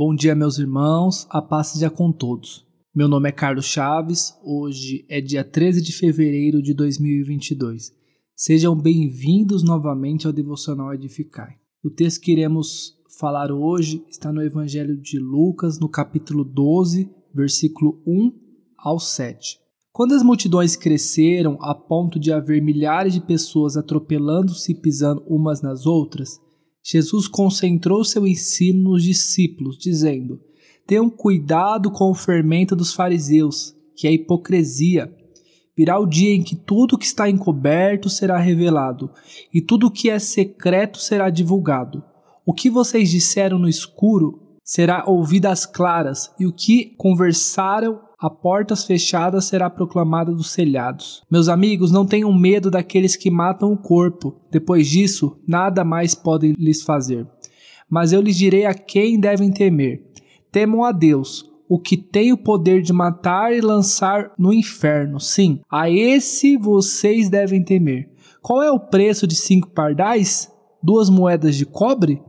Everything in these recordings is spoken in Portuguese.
Bom dia, meus irmãos, a paz seja com todos. Meu nome é Carlos Chaves, hoje é dia 13 de fevereiro de 2022. Sejam bem-vindos novamente ao Devocional Edificai. O texto que iremos falar hoje está no Evangelho de Lucas, no capítulo 12, versículo 1 ao 7. Quando as multidões cresceram a ponto de haver milhares de pessoas atropelando-se e pisando umas nas outras, Jesus concentrou seu ensino nos discípulos, dizendo: Tenham cuidado com o fermento dos fariseus, que é a hipocrisia. Virá o dia em que tudo que está encoberto será revelado, e tudo que é secreto será divulgado. O que vocês disseram no escuro será ouvido às claras, e o que conversaram a portas fechadas será proclamada dos telhados. Meus amigos, não tenham medo daqueles que matam o corpo. Depois disso, nada mais podem lhes fazer. Mas eu lhes direi a quem devem temer. Temam a Deus, o que tem o poder de matar e lançar no inferno. Sim, a esse vocês devem temer. Qual é o preço de cinco pardais? Duas moedas de cobre?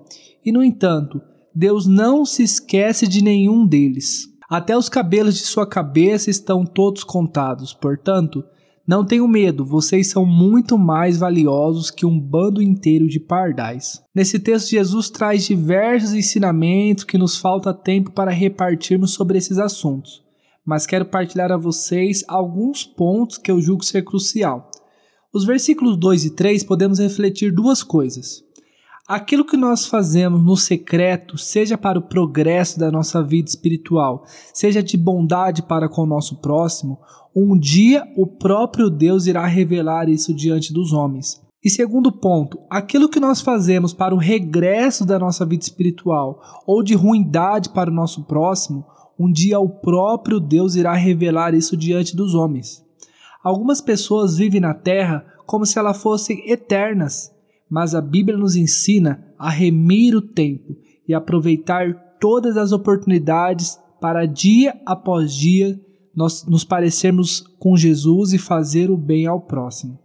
E no entanto, Deus não se esquece de nenhum deles. Até os cabelos de sua cabeça estão todos contados. Portanto, não tenham medo, vocês são muito mais valiosos que um bando inteiro de pardais. Nesse texto, Jesus traz diversos ensinamentos que nos falta tempo para repartirmos sobre esses assuntos, mas quero partilhar a vocês alguns pontos que eu julgo ser crucial. Os versículos 2 e 3 podemos refletir duas coisas. Aquilo que nós fazemos no secreto, seja para o progresso da nossa vida espiritual, seja de bondade para com o nosso próximo, um dia o próprio Deus irá revelar isso diante dos homens. E segundo ponto, aquilo que nós fazemos para o regresso da nossa vida espiritual ou de ruindade para o nosso próximo, um dia o próprio Deus irá revelar isso diante dos homens. Algumas pessoas vivem na terra como se elas fossem eternas mas a Bíblia nos ensina a remir o tempo e aproveitar todas as oportunidades para dia após dia nós nos parecermos com Jesus e fazer o bem ao próximo.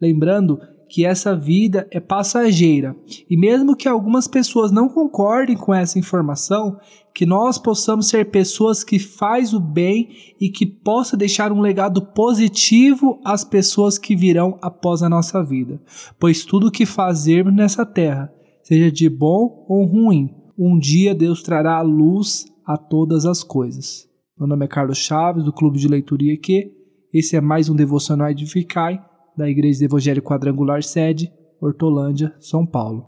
Lembrando que essa vida é passageira e mesmo que algumas pessoas não concordem com essa informação, que nós possamos ser pessoas que faz o bem e que possa deixar um legado positivo às pessoas que virão após a nossa vida. Pois tudo o que fazermos nessa terra, seja de bom ou ruim, um dia Deus trará a luz a todas as coisas. Meu nome é Carlos Chaves, do Clube de Leitura IQ. Esse é mais um Devocional Edificai da Igreja Evangelho Quadrangular Sede, Hortolândia, São Paulo.